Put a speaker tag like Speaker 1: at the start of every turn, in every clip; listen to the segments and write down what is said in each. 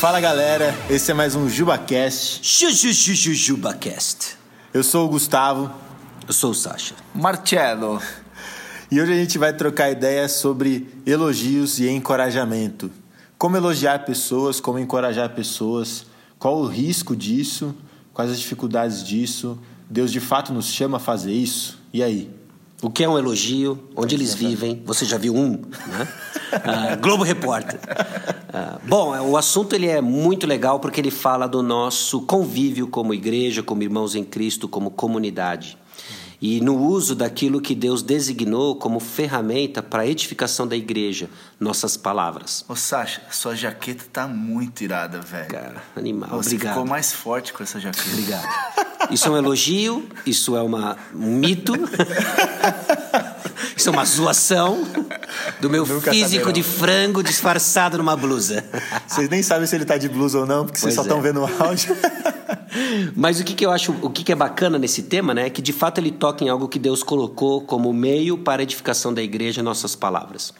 Speaker 1: Fala galera, esse é mais um JubaCast.
Speaker 2: JubaCast.
Speaker 1: Eu sou o Gustavo.
Speaker 2: Eu sou o Sasha.
Speaker 3: Marcelo.
Speaker 1: E hoje a gente vai trocar ideias sobre elogios e encorajamento. Como elogiar pessoas, como encorajar pessoas, qual o risco disso, quais as dificuldades disso. Deus de fato nos chama a fazer isso? E aí?
Speaker 2: O que é um elogio? Onde eles vivem? Você já viu um? Né? Ah, Globo Repórter. Ah, bom, o assunto ele é muito legal porque ele fala do nosso convívio como igreja, como irmãos em Cristo, como comunidade. E no uso daquilo que Deus designou como ferramenta para a edificação da igreja, nossas palavras.
Speaker 3: Ô, Sasha, sua jaqueta tá muito irada, velho.
Speaker 2: Cara, animal.
Speaker 3: Você
Speaker 2: Obrigado.
Speaker 3: ficou mais forte com essa jaqueta.
Speaker 2: Obrigado. Isso é um elogio, isso é uma, um mito, isso é uma zoação do meu
Speaker 1: Nunca
Speaker 2: físico
Speaker 1: saberão.
Speaker 2: de frango disfarçado numa blusa.
Speaker 1: Vocês nem sabem se ele tá de blusa ou não, porque vocês
Speaker 2: Pois
Speaker 1: só estão
Speaker 2: é.
Speaker 1: vendo o áudio.
Speaker 2: Mas o que, que eu acho, o que, que é bacana nesse tema, né, é que de fato ele toca em algo que Deus colocou como meio para a edificação da igreja, nossas palavras.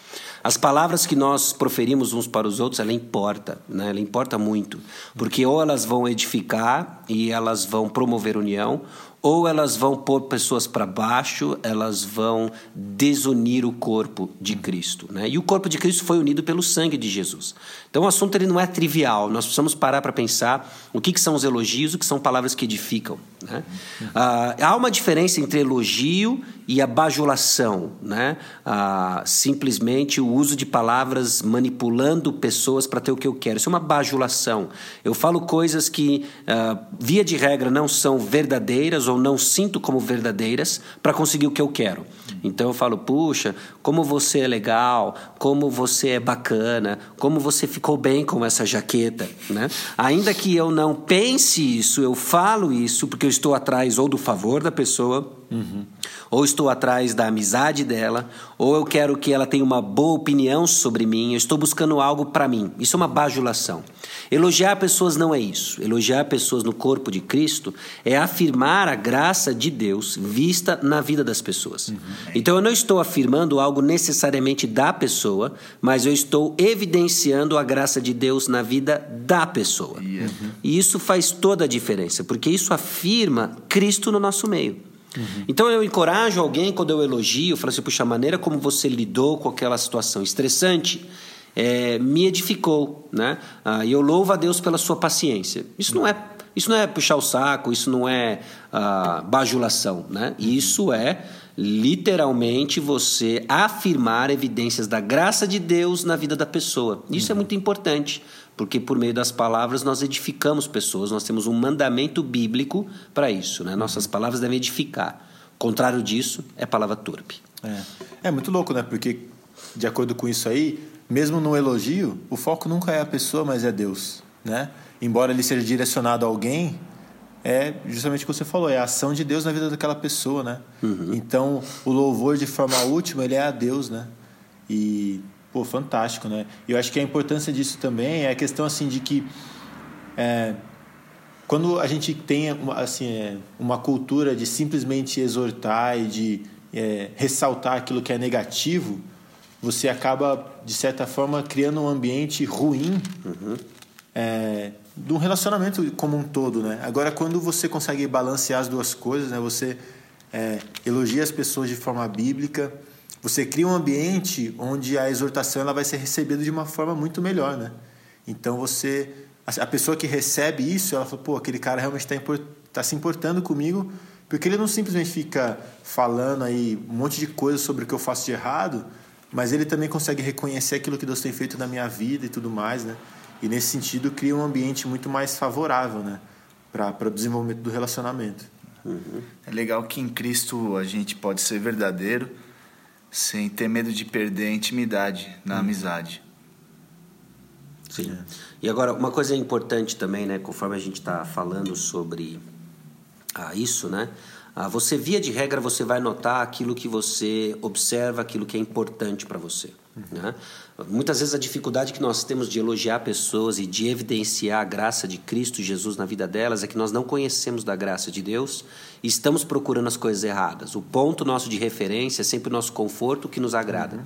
Speaker 2: As palavras que nós proferimos uns para os outros, ela importa, né? Ela importa muito, porque ou elas vão edificar e elas vão promover união, ou elas vão pôr pessoas para baixo, elas vão desunir o corpo de Cristo. Né? E o corpo de Cristo foi unido pelo sangue de Jesus. Então o assunto ele não é trivial, nós precisamos parar para pensar o que, que são os elogios, o que são palavras que edificam. Né? Ah, há uma diferença entre elogio e a bajulação, né? Ah, simplesmente o uso de palavras manipulando pessoas para ter o que eu quero. Isso é uma bajulação. Eu falo coisas que, ah, via de regra, não são verdadeiras ou não sinto como verdadeiras para conseguir o que eu quero. Então eu falo, puxa, como você é legal, como você é bacana, como você ficou bem com essa jaqueta, né? Ainda que eu não pense isso, eu falo isso porque eu estou atrás ou do favor da pessoa, ou estou atrás da amizade dela, ou eu quero que ela tenha uma boa opinião sobre mim, eu estou buscando algo para mim. Isso é uma bajulação. Elogiar pessoas não é isso. Elogiar pessoas no corpo de Cristo é afirmar a graça de Deus vista na vida das pessoas. Então eu não estou afirmando algo necessariamente da pessoa, mas eu estou evidenciando a graça de Deus na vida da pessoa. E isso faz toda a diferença, porque isso afirma Cristo no nosso meio. Então eu encorajo alguém quando eu elogio, eu falo assim, puxa, a maneira como você lidou com aquela situação estressante é, me edificou, né? Ah, E eu louvo a Deus pela sua paciência. Isso não é, isso não é puxar o saco, isso não é ah, bajulação, né? Isso é literalmente você afirmar evidências da graça de Deus na vida da pessoa. Isso é muito importante, porque por meio das palavras nós edificamos pessoas, nós temos um mandamento bíblico para isso, né? Nossas palavras devem edificar. Contrário disso é palavra torpe.
Speaker 1: É. é muito louco, né? Porque, de acordo com isso aí, mesmo no elogio, o foco nunca é a pessoa, mas é Deus, né? Embora ele seja direcionado a alguém, é justamente o que você falou, é a ação de Deus na vida daquela pessoa, né? Então, o louvor de forma última, ele é a Deus, né? E, pô, fantástico, né? E eu acho que a importância disso também é a questão, assim, de que é, quando a gente tem uma- assim, é, uma cultura de simplesmente exortar e de é, ressaltar aquilo que é negativo, você acaba, de certa forma, criando um ambiente ruim é, de um relacionamento como um todo. Né? Agora, quando você consegue balancear as duas coisas, né? você é, elogia as pessoas de forma bíblica, você cria um ambiente onde a exortação ela vai ser recebida de uma forma muito melhor. Né? Então, você a pessoa que recebe isso, ela fala, pô, aquele cara realmente está tá se importando comigo, porque ele não simplesmente fica falando aí um monte de coisas sobre o que eu faço de errado, mas ele também consegue reconhecer aquilo que Deus tem feito na minha vida e tudo mais, né? E nesse sentido cria um ambiente muito mais favorável, né? Para o desenvolvimento do relacionamento.
Speaker 3: É legal que em Cristo a gente pode ser verdadeiro sem ter medo de perder a intimidade na amizade.
Speaker 2: Sim. E agora, uma coisa importante também, né, conforme a gente está falando sobre ah, isso, né? Ah, você, via de regra, você vai notar aquilo que você observa, aquilo que é importante para você. Né? Muitas vezes a dificuldade que nós temos de elogiar pessoas e de evidenciar a graça de Cristo Jesus na vida delas é que nós não conhecemos da graça de Deus e estamos procurando as coisas erradas. O ponto nosso de referência é sempre o nosso conforto, o que nos agrada.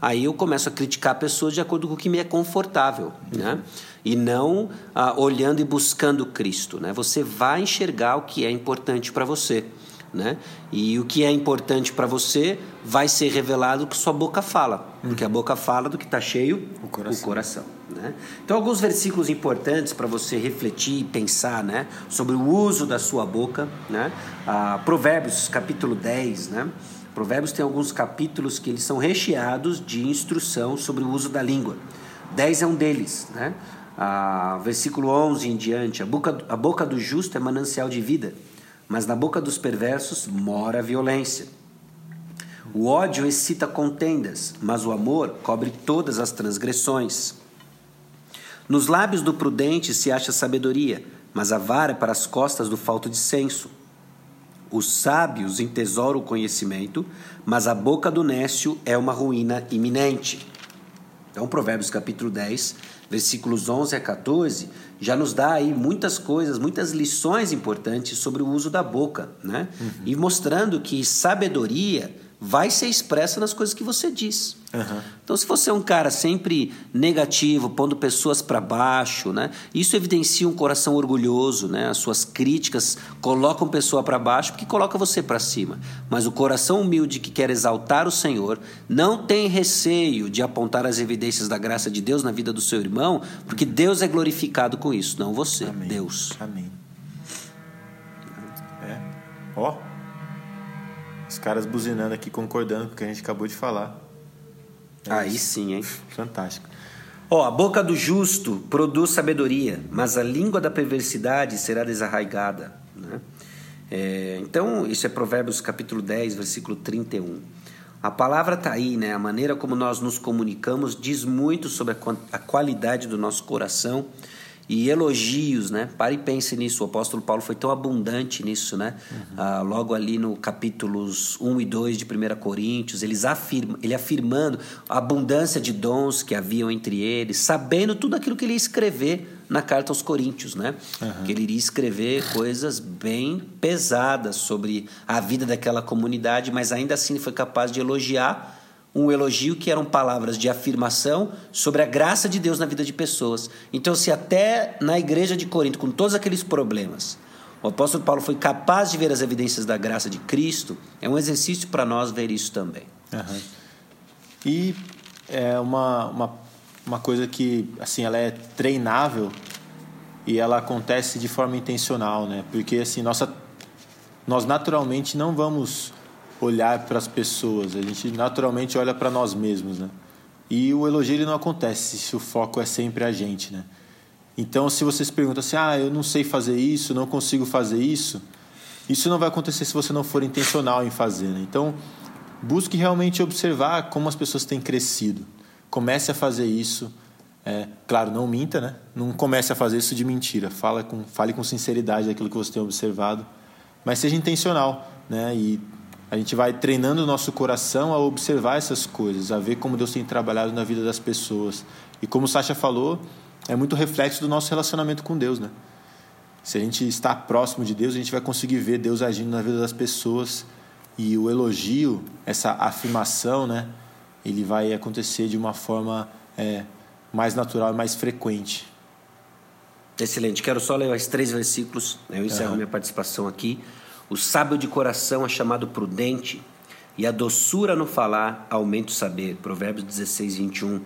Speaker 2: aí eu começo a criticar a pessoa de acordo com o que me é confortável, né? E não ah, olhando e buscando Cristo, né? Você vai enxergar o que é importante para você. Né? E o que é importante para você vai ser revelado do que sua boca fala, porque a boca fala do que está cheio
Speaker 1: O coração.
Speaker 2: o coração. Né? Então, alguns versículos importantes para você refletir e pensar né, sobre o uso da sua boca. Né? Ah, Provérbios, capítulo 10. Né? Provérbios tem alguns capítulos que eles são recheados de instrução sobre o uso da língua. 10 é um deles. Né? Ah, versículo 11 em diante: a boca, a boca do justo é manancial de vida, mas na boca dos perversos mora a violência. O ódio excita contendas, mas o amor cobre todas as transgressões. Nos lábios do prudente se acha sabedoria, mas a vara é para as costas do falto de senso. Os sábios entesouram o conhecimento, mas a boca do nécio é uma ruína iminente. Então, Provérbios capítulo 10, versículos 11 a 14, já nos dá aí muitas coisas, muitas lições importantes sobre o uso da boca, né? E mostrando que sabedoria vai ser expressa nas coisas que você diz.
Speaker 1: Uhum.
Speaker 2: Então, se você é um cara sempre negativo, pondo pessoas para baixo, né? Isso evidencia um coração orgulhoso, né? As suas críticas colocam pessoa para baixo porque coloca você para cima. Mas o coração humilde que quer exaltar o Senhor não tem receio de apontar as evidências da graça de Deus na vida do seu irmão, porque Deus é glorificado com isso, não você,
Speaker 1: Amém.
Speaker 2: Deus.
Speaker 1: Amém. É. Ó. Os caras buzinando aqui, concordando com o que a gente acabou de falar. É
Speaker 2: Aí
Speaker 1: isso.
Speaker 2: sim, hein?
Speaker 1: Fantástico.
Speaker 2: Ó, a boca do justo produz sabedoria, mas a língua da perversidade será desarraigada. Né? É, então, isso é Provérbios capítulo 10, versículo 31. A palavra está aí, né? A maneira como nós nos comunicamos diz muito sobre a, a qualidade do nosso coração e elogios, né? Pare e pense nisso. O apóstolo Paulo foi tão abundante nisso, né? Ah, logo ali no capítulos 1 e 2 de 1 Coríntios, eles afirma, ele afirmando a abundância de dons que haviam entre eles, sabendo tudo aquilo que ele ia escrever na carta aos Coríntios, né? Que ele iria escrever coisas bem pesadas sobre a vida daquela comunidade, mas ainda assim ele foi capaz de elogiar um elogio que eram palavras de afirmação sobre a graça de Deus na vida de pessoas. Então, se até na igreja de Corinto, com todos aqueles problemas, o apóstolo Paulo foi capaz de ver as evidências da graça de Cristo, é um exercício para nós ver isso também.
Speaker 1: Aham. E é uma, uma, uma coisa que, assim, ela é treinável e ela acontece de forma intencional, né? Porque, assim, nossa, nós naturalmente não vamos olhar para as pessoas, a gente naturalmente olha para nós mesmos, né? E o elogio ele não acontece se o foco é sempre a gente, né? Então, se você se pergunta assim, ah, eu não sei fazer isso, não consigo fazer isso, isso não vai acontecer se você não for intencional em fazer, né? Então, busque realmente observar como as pessoas têm crescido. Comece a fazer isso. É, claro, não minta, né? Não comece a fazer isso de mentira. Fala com, fale com sinceridade daquilo que você tem observado. Mas seja intencional, né? E a gente vai treinando o nosso coração a observar essas coisas, a ver como Deus tem trabalhado na vida das pessoas. E como o Sasha falou, é muito reflexo do nosso relacionamento com Deus, né? Se a gente está próximo de Deus, a gente vai conseguir ver Deus agindo na vida das pessoas e o elogio, essa afirmação, né? Ele vai acontecer de uma forma é, mais natural e mais frequente.
Speaker 2: Excelente. Quero só ler mais três versículos. Eu encerro
Speaker 1: Aham.
Speaker 2: minha participação aqui. O sábio de coração é chamado prudente, e a doçura no falar aumenta o saber. Provérbios 16, 21.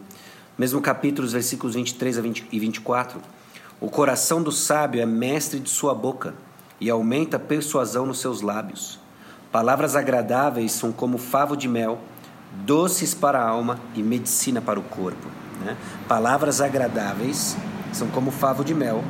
Speaker 2: Mesmo capítulo, os versículos 23 a 20 e 24. O coração do sábio é mestre de sua boca, e aumenta a persuasão nos seus lábios. Palavras agradáveis são como favo de mel, doces para a alma e medicina para o corpo. né? Palavras agradáveis são como favo de mel,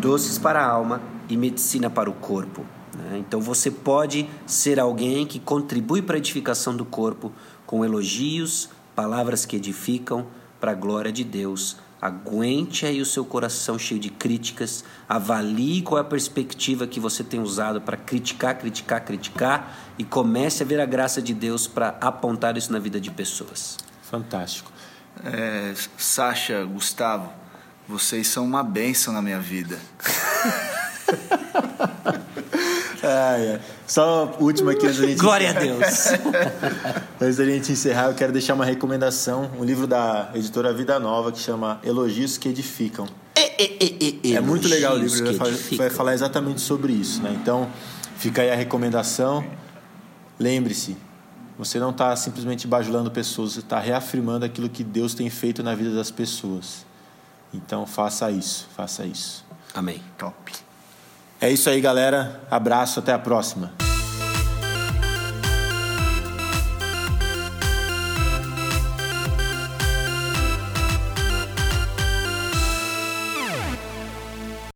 Speaker 2: doces para a alma e medicina para o corpo. Né? Então você pode ser alguém que contribui para a edificação do corpo com elogios, palavras que edificam para a glória de Deus. Aguente aí o seu coração cheio de críticas, avalie qual é a perspectiva que você tem usado para criticar, criticar, criticar e comece a ver a graça de Deus para apontar isso na vida de pessoas.
Speaker 1: Fantástico.
Speaker 3: É, Sasha, Gustavo, vocês são uma bênção na minha vida.
Speaker 1: Ai, ai. Só última aqui antes da gente
Speaker 2: Glória a Deus.
Speaker 1: Antes da gente encerrar, eu quero deixar uma recomendação, um livro da editora Vida Nova que chama Elogios que Edificam.
Speaker 2: E, e, e,
Speaker 1: É muito legal o livro, vai, vai falar exatamente sobre isso, né? Então, fica aí a recomendação. Lembre-se, você não está simplesmente bajulando pessoas, você está reafirmando aquilo que Deus tem feito na vida das pessoas. Então, faça isso, faça isso.
Speaker 2: Amém.
Speaker 3: Top.
Speaker 1: É isso aí, galera. Abraço, até a próxima.